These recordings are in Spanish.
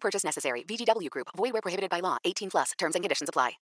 Purchase necessary. Group. Prohibited by law. 18 plus. Terms and conditions apply.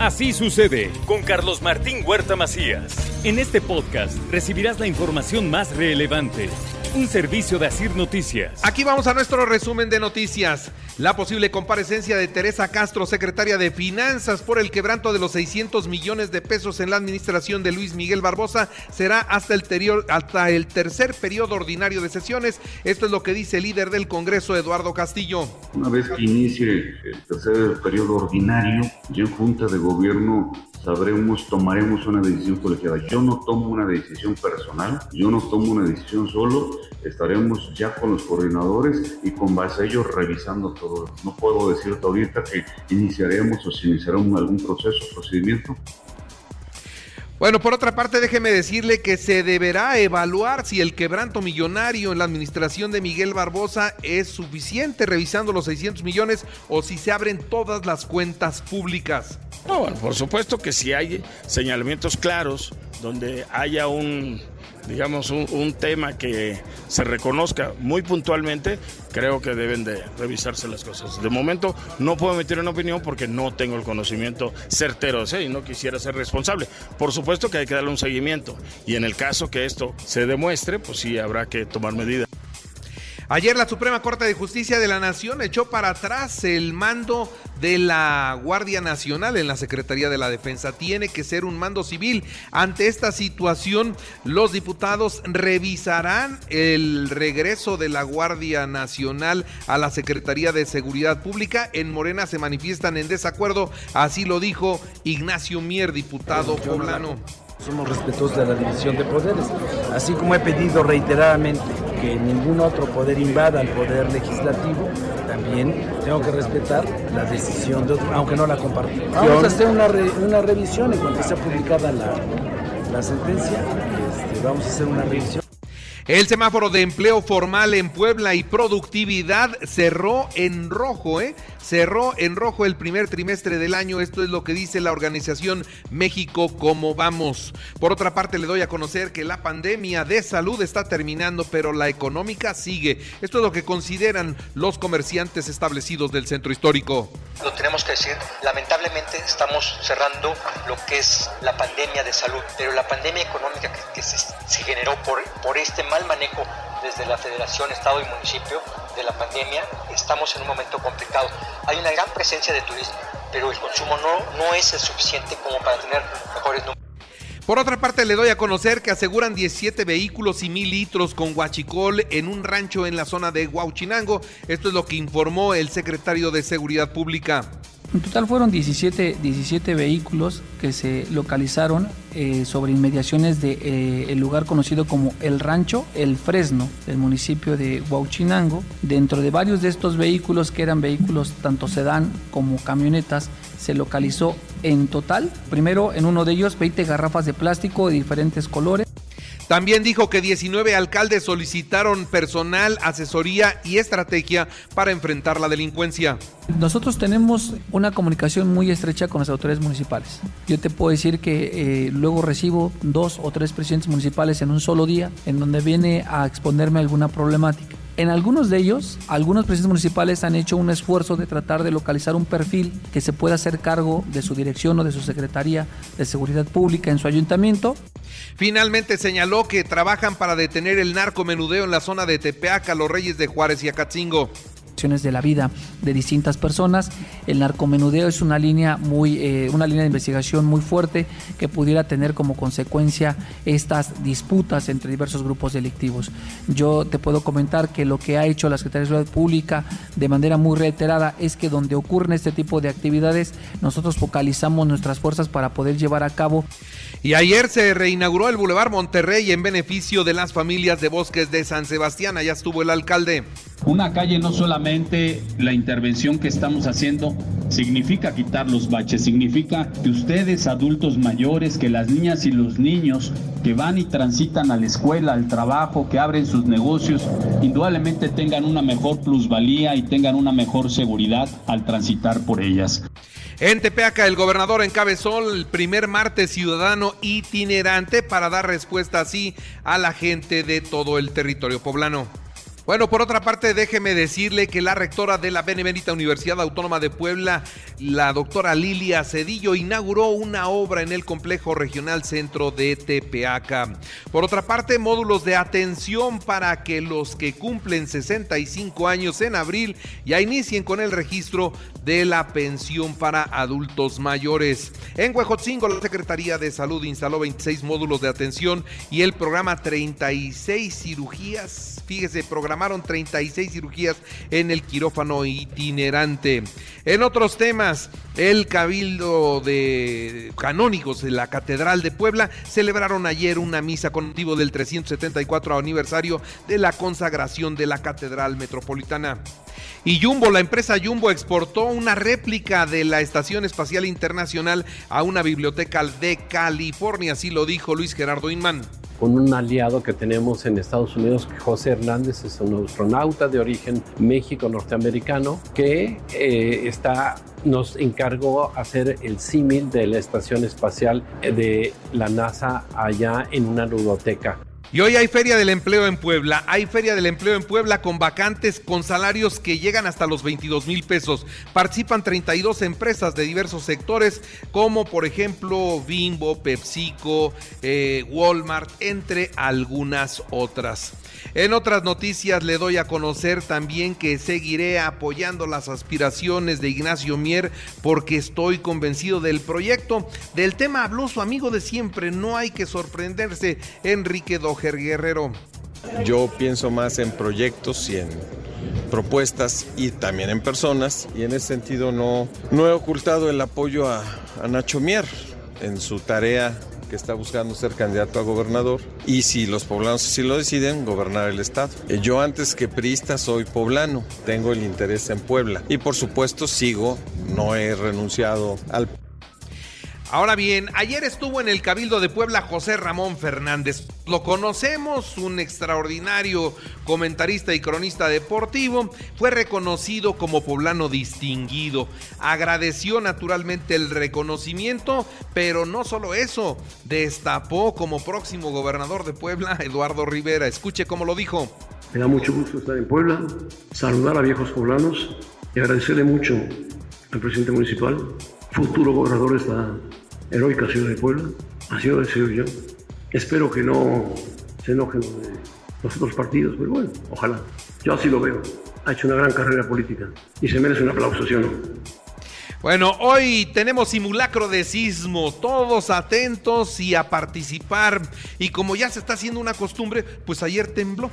Así sucede con Carlos Martín Huerta Macías. En este podcast recibirás la información más relevante. Un servicio de Asir Noticias. Aquí vamos a nuestro resumen de noticias. La posible comparecencia de Teresa Castro, secretaria de Finanzas, por el quebranto de los 600 millones de pesos en la administración de Luis Miguel Barbosa será hasta el, hasta el tercer periodo ordinario de sesiones. Esto es lo que dice el líder del Congreso, Eduardo Castillo. Una vez que inicie el tercer periodo ordinario, ya en Junta de Gobierno sabremos, tomaremos una decisión colegiada. Yo no tomo una decisión personal, yo no tomo una decisión solo, estaremos ya con los coordinadores y con base a ellos revisando todo. No puedo decirte ahorita que iniciaremos o si iniciaremos algún proceso, procedimiento. Bueno, por otra parte, déjeme decirle que se deberá evaluar si el quebranto millonario en la administración de Miguel Barbosa es suficiente, revisando los 600 millones, o si se abren todas las cuentas públicas. No, bueno, por supuesto que si hay señalamientos claros donde haya un, digamos, un, tema que se reconozca muy puntualmente, creo que deben de revisarse las cosas. De momento no puedo emitir una opinión porque no tengo el conocimiento certero y no quisiera ser responsable. Por supuesto que hay que darle un seguimiento y en el caso que esto se demuestre, pues sí habrá que tomar medidas. Ayer la Suprema Corte de Justicia de la Nación echó para atrás el mando de la Guardia Nacional en la Secretaría de la Defensa. Tiene que ser un mando civil. Ante esta situación, los diputados revisarán el regreso de la Guardia Nacional a la Secretaría de Seguridad Pública. En Morena se manifiestan en desacuerdo, así lo dijo Ignacio Mier, diputado poblano. Somos respetuosos de la división de poderes, así como he pedido reiteradamente que ningún otro poder invada al poder legislativo, también tengo que respetar la decisión de otro, aunque no la compartimos. Vamos a hacer una, una revisión en cuanto sea publicada la, la sentencia, este, vamos a hacer una revisión. El semáforo de empleo formal en Puebla y productividad cerró en rojo, ¿eh? Cerró en rojo el primer trimestre del año. Esto es lo que dice la organización México Como Vamos. Por otra parte, le doy a conocer que la pandemia de salud está terminando, pero la económica sigue. Esto es lo que consideran los comerciantes establecidos del centro histórico. Lo tenemos que decir, lamentablemente estamos cerrando lo que es la pandemia de salud, pero la pandemia económica que, se, se generó por, por este mal manejo desde la Federación, Estado y Municipio de la pandemia, estamos en un momento complicado. Hay una gran presencia de turismo, pero el consumo no, no es el suficiente como para tener mejores números. Por otra parte, le doy a conocer que aseguran 17 vehículos y mil litros con guachicol en un rancho en la zona de Huauchinango. Esto es lo que informó el secretario de Seguridad Pública. En total fueron 17, 17 vehículos que se localizaron eh, sobre inmediaciones del de, eh, lugar conocido como El Rancho, El Fresno, del municipio de Huauchinango. Dentro de varios de estos vehículos, que eran vehículos tanto sedán como camionetas, se localizó en total, primero en uno de ellos 20 garrafas de plástico de diferentes colores. También dijo que 19 alcaldes solicitaron personal, asesoría y estrategia para enfrentar la delincuencia. Nosotros tenemos una comunicación muy estrecha con las autoridades municipales. Yo te puedo decir que eh, luego recibo dos o tres presidentes municipales en un solo día en donde viene a exponerme alguna problemática. En algunos de ellos, algunos presidentes municipales han hecho un esfuerzo de tratar de localizar un perfil que se pueda hacer cargo de su dirección o de su Secretaría de Seguridad Pública en su ayuntamiento. Finalmente señaló que trabajan para detener el narcomenudeo en la zona de Tepeaca, Los Reyes de Juárez y Acatzingo de la vida de distintas personas. El narcomenudeo es una línea muy, eh, una línea de investigación muy fuerte que pudiera tener como consecuencia estas disputas entre diversos grupos delictivos. Yo te puedo comentar que lo que ha hecho la Secretaría de Seguridad Pública de manera muy reiterada es que donde ocurren este tipo de actividades, nosotros focalizamos nuestras fuerzas para poder llevar a cabo. Y ayer se reinauguró el Boulevard Monterrey en beneficio de las familias de bosques de San Sebastián. Allá estuvo el alcalde. Una calle no solamente la intervención que estamos haciendo significa quitar los baches, significa que ustedes adultos mayores, que las niñas y los niños que van y transitan a la escuela, al trabajo, que abren sus negocios, indudablemente tengan una mejor plusvalía y tengan una mejor seguridad al transitar por ellas. En Tepeaca, el gobernador encabezó el primer martes ciudadano itinerante para dar respuesta así a la gente de todo el territorio poblano. Bueno, por otra parte, déjeme decirle que la rectora de la Benemérita Universidad Autónoma de Puebla, la doctora Lilia Cedillo, inauguró una obra en el complejo regional centro de Tepeaca. Por otra parte, módulos de atención para que los que cumplen 65 años en abril ya inicien con el registro de la pensión para adultos mayores. En Huejotzingo, la Secretaría de Salud instaló 26 módulos de atención y el programa 36 cirugías. Fíjese, programaron 36 cirugías en el quirófano itinerante. En otros temas, el Cabildo de Canónigos de la Catedral de Puebla celebraron ayer una misa con motivo del 374 aniversario de la consagración de la Catedral Metropolitana. Y Jumbo, la empresa Jumbo exportó una réplica de la Estación Espacial Internacional a una biblioteca de California, así lo dijo Luis Gerardo Inman con un aliado que tenemos en Estados Unidos, José Hernández, es un astronauta de origen México-norteamericano, que eh, está, nos encargó hacer el símil de la estación espacial de la NASA allá en una ludoteca. Y hoy hay Feria del Empleo en Puebla. Hay Feria del Empleo en Puebla con vacantes con salarios que llegan hasta los 22 mil pesos. Participan 32 empresas de diversos sectores, como por ejemplo Bimbo, PepsiCo, eh, Walmart, entre algunas otras. En otras noticias le doy a conocer también que seguiré apoyando las aspiraciones de Ignacio Mier porque estoy convencido del proyecto. Del tema habló su amigo de siempre, no hay que sorprenderse, Enrique Dojer Guerrero. Yo pienso más en proyectos y en propuestas y también en personas y en ese sentido no, no he ocultado el apoyo a, a Nacho Mier en su tarea que está buscando ser candidato a gobernador y si los poblanos así lo deciden, gobernar el estado. Eh, yo antes que priista soy poblano, tengo el interés en Puebla y por supuesto sigo, no he renunciado al Ahora bien, ayer estuvo en el Cabildo de Puebla José Ramón Fernández. Lo conocemos, un extraordinario comentarista y cronista deportivo. Fue reconocido como poblano distinguido. Agradeció naturalmente el reconocimiento, pero no solo eso, destapó como próximo gobernador de Puebla Eduardo Rivera. Escuche cómo lo dijo. Me da mucho gusto estar en Puebla, saludar a viejos poblanos y agradecerle mucho al presidente municipal, futuro gobernador de esta heroica ciudad de Puebla. Así lo deseo yo. Espero que no se enojen los otros partidos, pero bueno, ojalá. Yo así lo veo. Ha hecho una gran carrera política y se merece un aplauso, ¿sí o no? Bueno, hoy tenemos simulacro de sismo, todos atentos y a participar. Y como ya se está haciendo una costumbre, pues ayer tembló.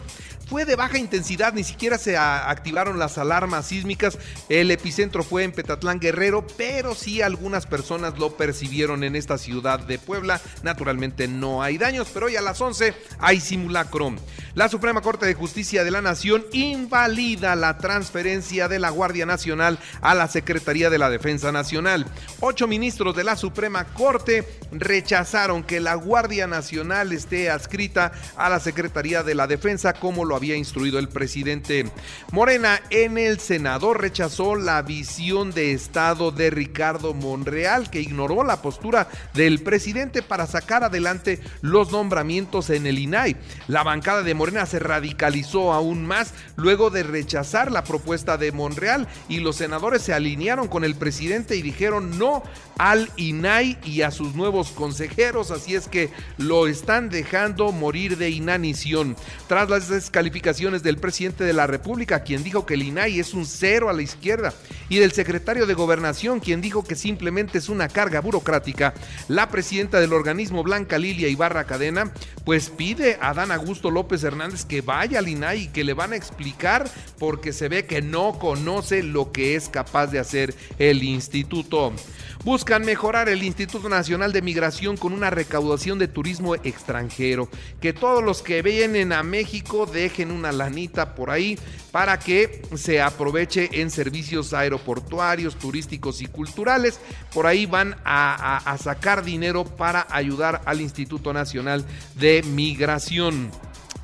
Fue de baja intensidad, ni siquiera se activaron las alarmas sísmicas. El epicentro fue en Petatlán Guerrero, pero sí algunas personas lo percibieron en esta ciudad de Puebla. Naturalmente no hay daños, pero hoy a las 11 hay simulacro. La Suprema Corte de Justicia de la Nación invalida la transferencia de la Guardia Nacional a la Secretaría de la Defensa Nacional. Ocho ministros de la Suprema Corte rechazaron que la Guardia Nacional esté adscrita a la Secretaría de la Defensa como lo había instruido el presidente. Morena en el Senado rechazó la visión de Estado de Ricardo Monreal, que ignoró la postura del presidente para sacar adelante los nombramientos en el INAI. La bancada de Morena se radicalizó aún más luego de rechazar la propuesta de Monreal y los senadores se alinearon con el presidente y dijeron no al INAI y a sus nuevos consejeros, así es que lo están dejando morir de inanición. Tras las descalificaciones del presidente de la República, quien dijo que el INAI es un cero a la izquierda, y del secretario de Gobernación, quien dijo que simplemente es una carga burocrática, la presidenta del organismo Blanca Lilia Ibarra Cadena, pues pide a Dan Augusto López Hernández que vaya al INAI y que le van a explicar porque se ve que no conoce lo que es capaz de hacer el instituto. Buscan mejorar el Instituto Nacional de Migración con una recaudación de turismo extranjero. Que todos los que vienen a México dejen una lanita por ahí para que se aproveche en servicios aeroportuarios, turísticos y culturales. Por ahí van a, a sacar dinero para ayudar al Instituto Nacional de Migración.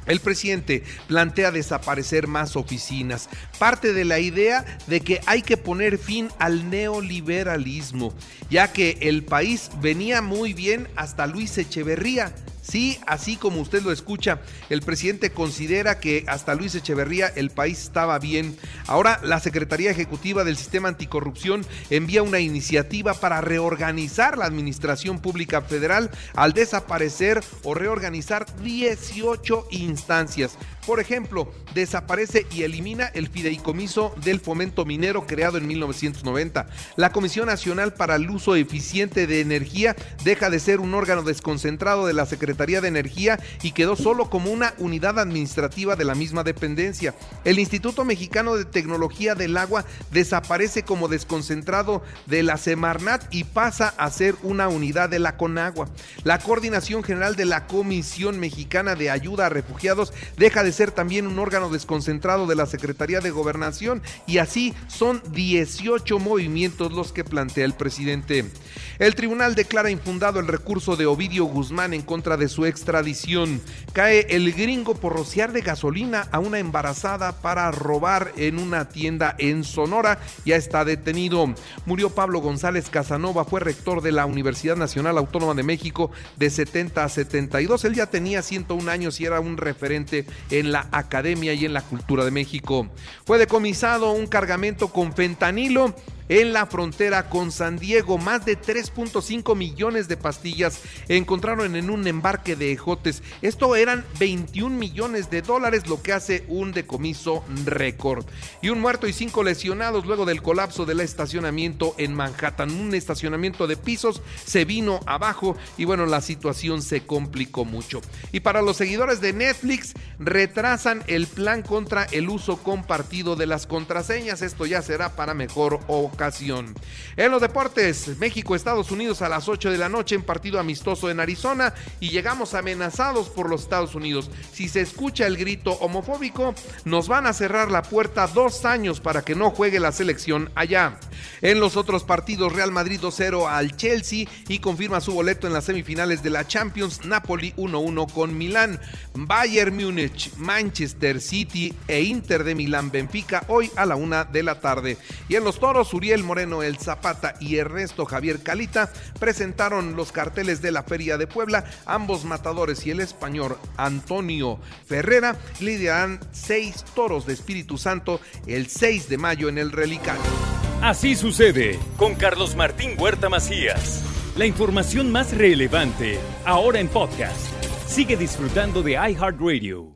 El presidente plantea desaparecer más oficinas, parte de la idea de que hay que poner fin al neoliberalismo, ya que el país venía muy bien hasta Luis Echeverría, Sí, así como usted lo escucha, el presidente considera que hasta Luis Echeverría el país estaba bien. Ahora la Secretaría Ejecutiva del Sistema Anticorrupción envía una iniciativa para reorganizar la Administración Pública Federal al desaparecer o reorganizar 18 instancias. Por ejemplo, desaparece y elimina el fideicomiso del fomento minero creado en 1990. La Comisión Nacional para el Uso Eficiente de Energía deja de ser un órgano desconcentrado de la Secretaría de Energía y quedó solo como una unidad administrativa de la misma dependencia. El Instituto Mexicano de Tecnología del Agua desaparece como desconcentrado de la Semarnat y pasa a ser una unidad de la Conagua. La Coordinación General de la Comisión Mexicana de Ayuda a Refugiados deja de ser también un órgano desconcentrado de la Secretaría de Gobernación y así son 18 movimientos los que plantea el presidente. El tribunal declara infundado el recurso de Ovidio Guzmán en contra de su extradición. Cae el gringo por rociar de gasolina a una embarazada para robar en una tienda en Sonora. Ya está detenido. Murió Pablo González Casanova, fue rector de la Universidad Nacional Autónoma de México de 70 a 72. Él ya tenía 101 años y era un referente en la academia y en la cultura de México. Fue decomisado un cargamento con fentanilo en la frontera con San Diego. Más de 3.5 millones de pastillas encontraron en un embarque de ejotes. Esto eran 21 millones de dólares, lo que hace un decomiso récord. Y un muerto y cinco lesionados luego del colapso del estacionamiento en Manhattan. Un estacionamiento de pisos se vino abajo y bueno, la situación se complicó mucho. Y para los seguidores de Netflix, retrasan el plan contra el uso compartido de las contraseñas. Esto ya será para mejor En los deportes, México, Estados Unidos a las 8 de la noche en partido amistoso en Arizona y llegamos amenazados por los Estados Unidos. Si se escucha el grito homofóbico, nos van a cerrar la puerta dos años para que no juegue la selección allá. En los otros partidos, Real Madrid 2-0 al Chelsea y confirma su boleto en las semifinales de la Champions, Napoli 1-1 con Milán, Bayern Múnich, Manchester City e Inter de Milán Benfica hoy a la una de la tarde. Y en los toros, Uriel Moreno El Zapata y Ernesto Javier Calita presentaron los carteles de la Feria de Puebla. Ambos matadores y el español Antonio Ferrera lidiarán seis toros de Espíritu Santo el 6 de mayo en el Relicario. Así sucede con Carlos Martín Huerta Macías. La información más relevante ahora en podcast. Sigue disfrutando de iHeartRadio.